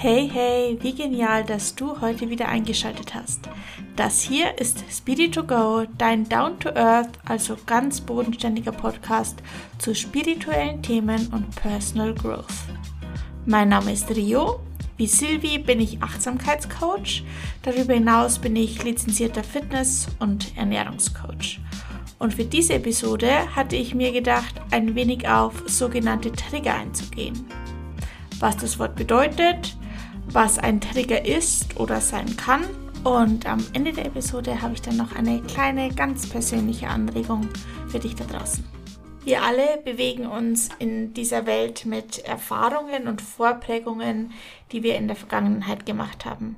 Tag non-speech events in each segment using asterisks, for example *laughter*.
Hey, hey, wie genial, dass du heute wieder eingeschaltet hast. Das hier ist Speedy to Go, dein Down to Earth, also ganz bodenständiger Podcast zu spirituellen Themen und Personal Growth. Mein Name ist Rio. Wie Silvi bin ich Achtsamkeitscoach. Darüber hinaus bin ich lizenzierter Fitness- und Ernährungscoach. Und für diese Episode hatte ich mir gedacht, ein wenig auf sogenannte Trigger einzugehen. Was das Wort bedeutet, was ein Trigger ist oder sein kann. Und am Ende der Episode habe ich dann noch eine kleine, ganz persönliche Anregung für dich da draußen. Wir alle bewegen uns in dieser Welt mit Erfahrungen und Vorprägungen, die wir in der Vergangenheit gemacht haben.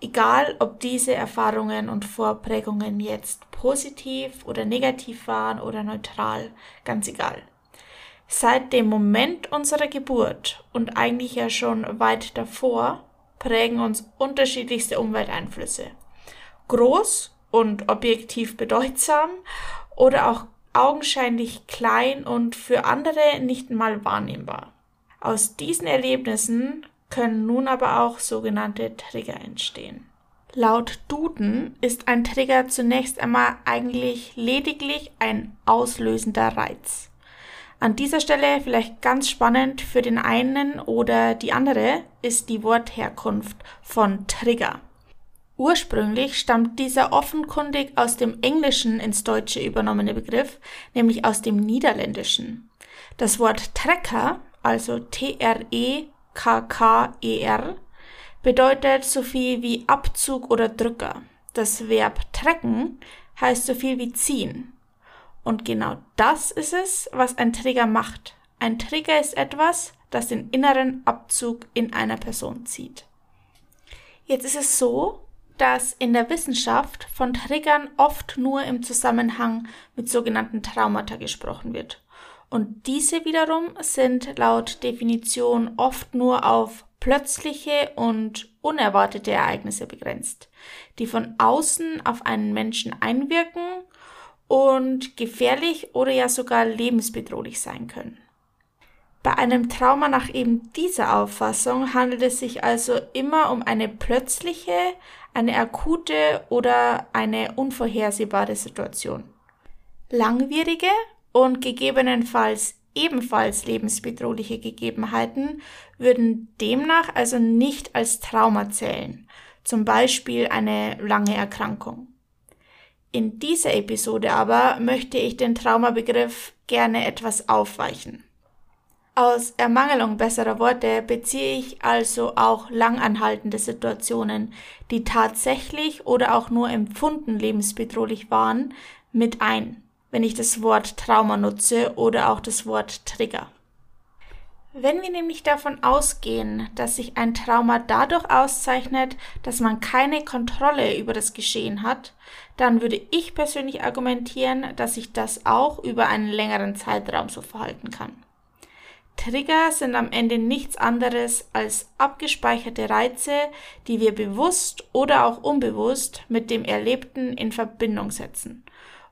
Egal, ob diese Erfahrungen und Vorprägungen jetzt positiv oder negativ waren oder neutral, ganz egal. Seit dem Moment unserer Geburt und eigentlich ja schon weit davor prägen uns unterschiedlichste Umwelteinflüsse. Groß und objektiv bedeutsam oder auch augenscheinlich klein und für andere nicht mal wahrnehmbar. Aus diesen Erlebnissen können nun aber auch sogenannte Trigger entstehen. Laut Duden ist ein Trigger zunächst einmal eigentlich lediglich ein auslösender Reiz. An dieser Stelle vielleicht ganz spannend für den einen oder die andere ist die Wortherkunft von Trigger. Ursprünglich stammt dieser offenkundig aus dem Englischen ins Deutsche übernommene Begriff, nämlich aus dem Niederländischen. Das Wort Trecker, also T-R-E-K-K-E-R, e bedeutet so viel wie Abzug oder Drücker. Das Verb trecken heißt so viel wie ziehen. Und genau das ist es, was ein Trigger macht. Ein Trigger ist etwas, das den inneren Abzug in einer Person zieht. Jetzt ist es so, dass in der Wissenschaft von Triggern oft nur im Zusammenhang mit sogenannten Traumata gesprochen wird. Und diese wiederum sind laut Definition oft nur auf plötzliche und unerwartete Ereignisse begrenzt, die von außen auf einen Menschen einwirken und gefährlich oder ja sogar lebensbedrohlich sein können. Bei einem Trauma nach eben dieser Auffassung handelt es sich also immer um eine plötzliche, eine akute oder eine unvorhersehbare Situation. Langwierige und gegebenenfalls ebenfalls lebensbedrohliche Gegebenheiten würden demnach also nicht als Trauma zählen, zum Beispiel eine lange Erkrankung. In dieser Episode aber möchte ich den Traumabegriff gerne etwas aufweichen. Aus Ermangelung besserer Worte beziehe ich also auch langanhaltende Situationen, die tatsächlich oder auch nur empfunden lebensbedrohlich waren, mit ein, wenn ich das Wort Trauma nutze oder auch das Wort Trigger. Wenn wir nämlich davon ausgehen, dass sich ein Trauma dadurch auszeichnet, dass man keine Kontrolle über das Geschehen hat, dann würde ich persönlich argumentieren, dass sich das auch über einen längeren Zeitraum so verhalten kann. Trigger sind am Ende nichts anderes als abgespeicherte Reize, die wir bewusst oder auch unbewusst mit dem Erlebten in Verbindung setzen.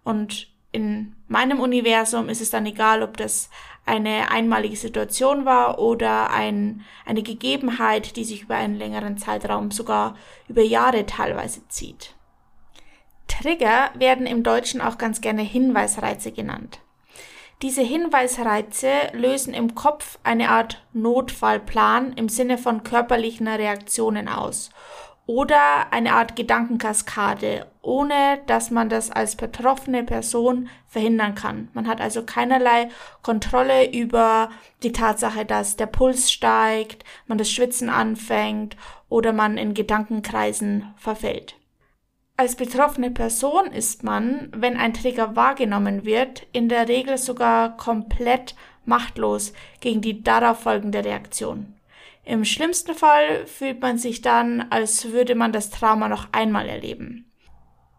Und in meinem Universum ist es dann egal, ob das eine einmalige Situation war oder ein, eine Gegebenheit, die sich über einen längeren Zeitraum, sogar über Jahre teilweise zieht. Trigger werden im Deutschen auch ganz gerne Hinweisreize genannt. Diese Hinweisreize lösen im Kopf eine Art Notfallplan im Sinne von körperlichen Reaktionen aus oder eine Art Gedankenkaskade, ohne dass man das als betroffene Person verhindern kann. Man hat also keinerlei Kontrolle über die Tatsache, dass der Puls steigt, man das Schwitzen anfängt oder man in Gedankenkreisen verfällt. Als betroffene Person ist man, wenn ein Trigger wahrgenommen wird, in der Regel sogar komplett machtlos gegen die darauf folgende Reaktion. Im schlimmsten Fall fühlt man sich dann, als würde man das Trauma noch einmal erleben.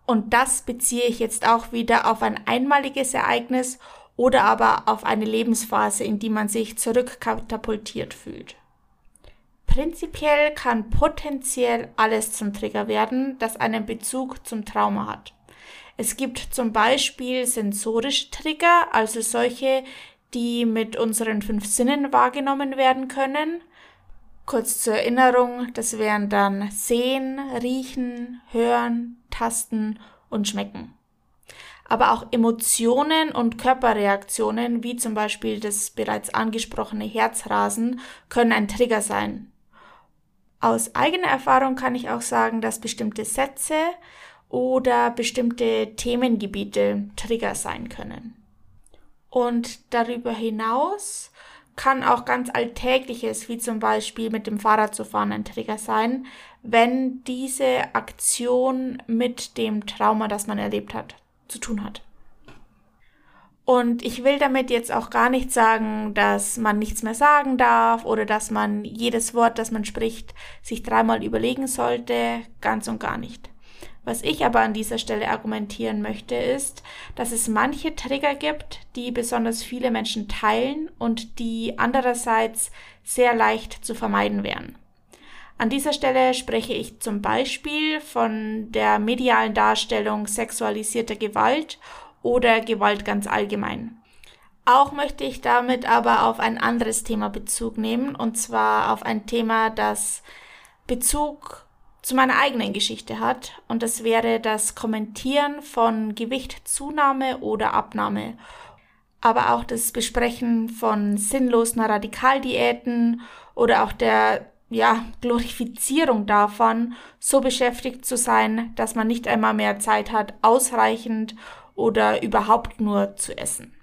Und das beziehe ich jetzt auch wieder auf ein einmaliges Ereignis oder aber auf eine Lebensphase, in die man sich zurückkatapultiert fühlt. Prinzipiell kann potenziell alles zum Trigger werden, das einen Bezug zum Trauma hat. Es gibt zum Beispiel sensorische Trigger, also solche, die mit unseren fünf Sinnen wahrgenommen werden können, Kurz zur Erinnerung, das wären dann Sehen, Riechen, Hören, Tasten und Schmecken. Aber auch Emotionen und Körperreaktionen, wie zum Beispiel das bereits angesprochene Herzrasen, können ein Trigger sein. Aus eigener Erfahrung kann ich auch sagen, dass bestimmte Sätze oder bestimmte Themengebiete Trigger sein können. Und darüber hinaus kann auch ganz Alltägliches, wie zum Beispiel mit dem Fahrrad zu fahren, ein Trigger sein, wenn diese Aktion mit dem Trauma, das man erlebt hat, zu tun hat. Und ich will damit jetzt auch gar nicht sagen, dass man nichts mehr sagen darf oder dass man jedes Wort, das man spricht, sich dreimal überlegen sollte. Ganz und gar nicht. Was ich aber an dieser Stelle argumentieren möchte, ist, dass es manche Trigger gibt, die besonders viele Menschen teilen und die andererseits sehr leicht zu vermeiden wären. An dieser Stelle spreche ich zum Beispiel von der medialen Darstellung sexualisierter Gewalt oder Gewalt ganz allgemein. Auch möchte ich damit aber auf ein anderes Thema Bezug nehmen, und zwar auf ein Thema, das Bezug zu meiner eigenen Geschichte hat, und das wäre das Kommentieren von Gewichtzunahme oder Abnahme, aber auch das Besprechen von sinnlosen Radikaldiäten oder auch der ja, Glorifizierung davon, so beschäftigt zu sein, dass man nicht einmal mehr Zeit hat, ausreichend oder überhaupt nur zu essen.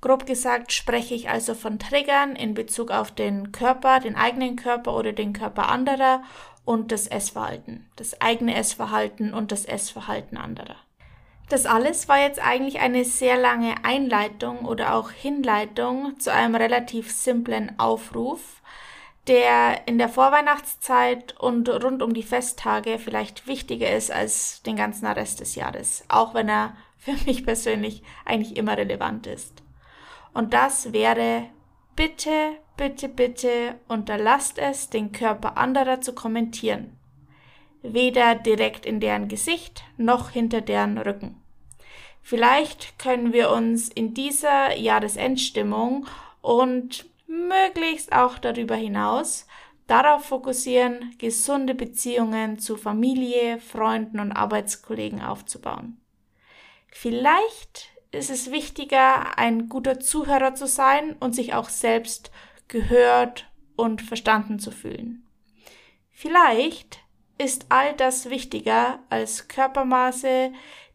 Grob gesagt spreche ich also von Triggern in Bezug auf den Körper, den eigenen Körper oder den Körper anderer und das Essverhalten, das eigene Essverhalten und das Essverhalten anderer. Das alles war jetzt eigentlich eine sehr lange Einleitung oder auch Hinleitung zu einem relativ simplen Aufruf, der in der Vorweihnachtszeit und rund um die Festtage vielleicht wichtiger ist als den ganzen Rest des Jahres, auch wenn er *laughs* für mich persönlich eigentlich immer relevant ist. Und das wäre bitte, bitte, bitte unterlasst es, den Körper anderer zu kommentieren. Weder direkt in deren Gesicht noch hinter deren Rücken. Vielleicht können wir uns in dieser Jahresendstimmung und möglichst auch darüber hinaus darauf fokussieren, gesunde Beziehungen zu Familie, Freunden und Arbeitskollegen aufzubauen. Vielleicht ist es wichtiger, ein guter Zuhörer zu sein und sich auch selbst gehört und verstanden zu fühlen. Vielleicht ist all das wichtiger als Körpermaße,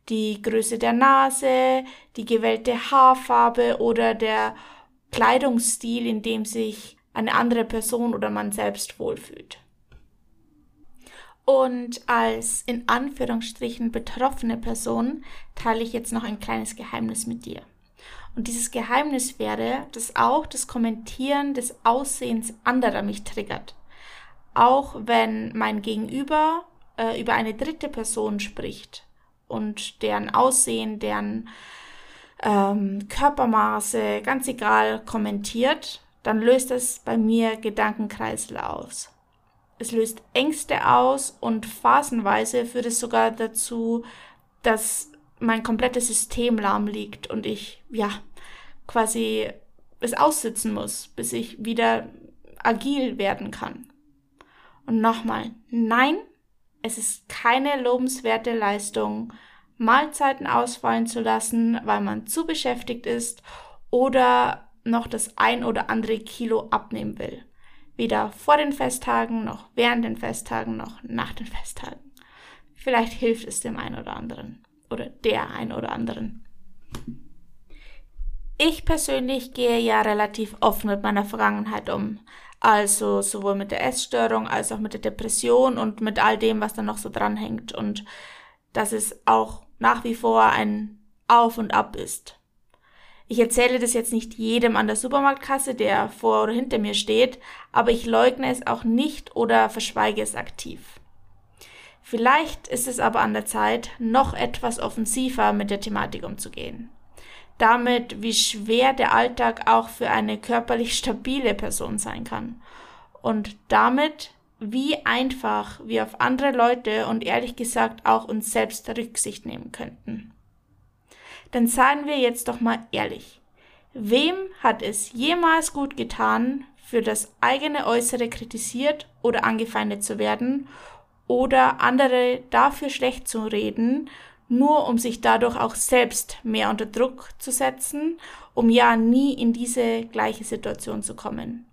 die Größe der Nase, die gewählte Haarfarbe oder der Kleidungsstil, in dem sich eine andere Person oder man selbst wohlfühlt. Und als in Anführungsstrichen betroffene Person teile ich jetzt noch ein kleines Geheimnis mit dir. Und dieses Geheimnis wäre, dass auch das Kommentieren des Aussehens anderer mich triggert. Auch wenn mein Gegenüber äh, über eine dritte Person spricht und deren Aussehen, deren ähm, Körpermaße, ganz egal, kommentiert, dann löst es bei mir Gedankenkreisel aus. Es löst Ängste aus und phasenweise führt es sogar dazu, dass mein komplettes System lahm liegt und ich, ja, quasi es aussitzen muss, bis ich wieder agil werden kann. Und nochmal, nein, es ist keine lobenswerte Leistung, Mahlzeiten ausfallen zu lassen, weil man zu beschäftigt ist oder noch das ein oder andere Kilo abnehmen will. Weder vor den Festtagen, noch während den Festtagen, noch nach den Festtagen. Vielleicht hilft es dem einen oder anderen. Oder der einen oder anderen. Ich persönlich gehe ja relativ offen mit meiner Vergangenheit um. Also sowohl mit der Essstörung als auch mit der Depression und mit all dem, was da noch so dranhängt. Und dass es auch nach wie vor ein Auf und Ab ist. Ich erzähle das jetzt nicht jedem an der Supermarktkasse, der vor oder hinter mir steht, aber ich leugne es auch nicht oder verschweige es aktiv. Vielleicht ist es aber an der Zeit, noch etwas offensiver mit der Thematik umzugehen. Damit, wie schwer der Alltag auch für eine körperlich stabile Person sein kann. Und damit, wie einfach wir auf andere Leute und ehrlich gesagt auch uns selbst Rücksicht nehmen könnten. Denn seien wir jetzt doch mal ehrlich. Wem hat es jemals gut getan, für das eigene Äußere kritisiert oder angefeindet zu werden oder andere dafür schlecht zu reden, nur um sich dadurch auch selbst mehr unter Druck zu setzen, um ja nie in diese gleiche Situation zu kommen.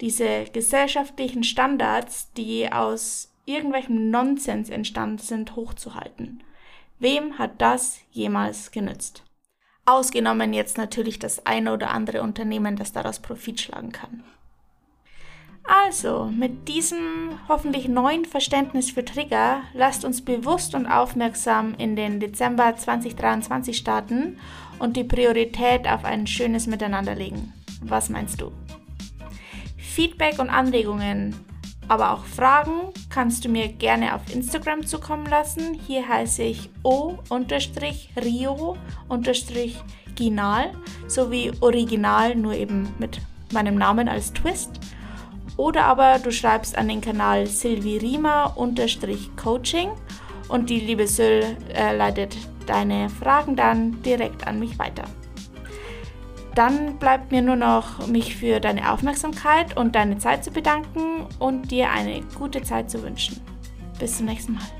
Diese gesellschaftlichen Standards, die aus irgendwelchem Nonsens entstanden sind, hochzuhalten. Wem hat das jemals genützt? Ausgenommen jetzt natürlich das eine oder andere Unternehmen, das daraus Profit schlagen kann. Also, mit diesem hoffentlich neuen Verständnis für Trigger, lasst uns bewusst und aufmerksam in den Dezember 2023 starten und die Priorität auf ein schönes Miteinander legen. Was meinst du? Feedback und Anregungen aber auch Fragen kannst du mir gerne auf Instagram zukommen lassen. Hier heiße ich o-rio-ginal sowie original, nur eben mit meinem Namen als Twist. Oder aber du schreibst an den Kanal silvirima-coaching und die liebe Syl äh, leitet deine Fragen dann direkt an mich weiter. Dann bleibt mir nur noch, mich für deine Aufmerksamkeit und deine Zeit zu bedanken und dir eine gute Zeit zu wünschen. Bis zum nächsten Mal.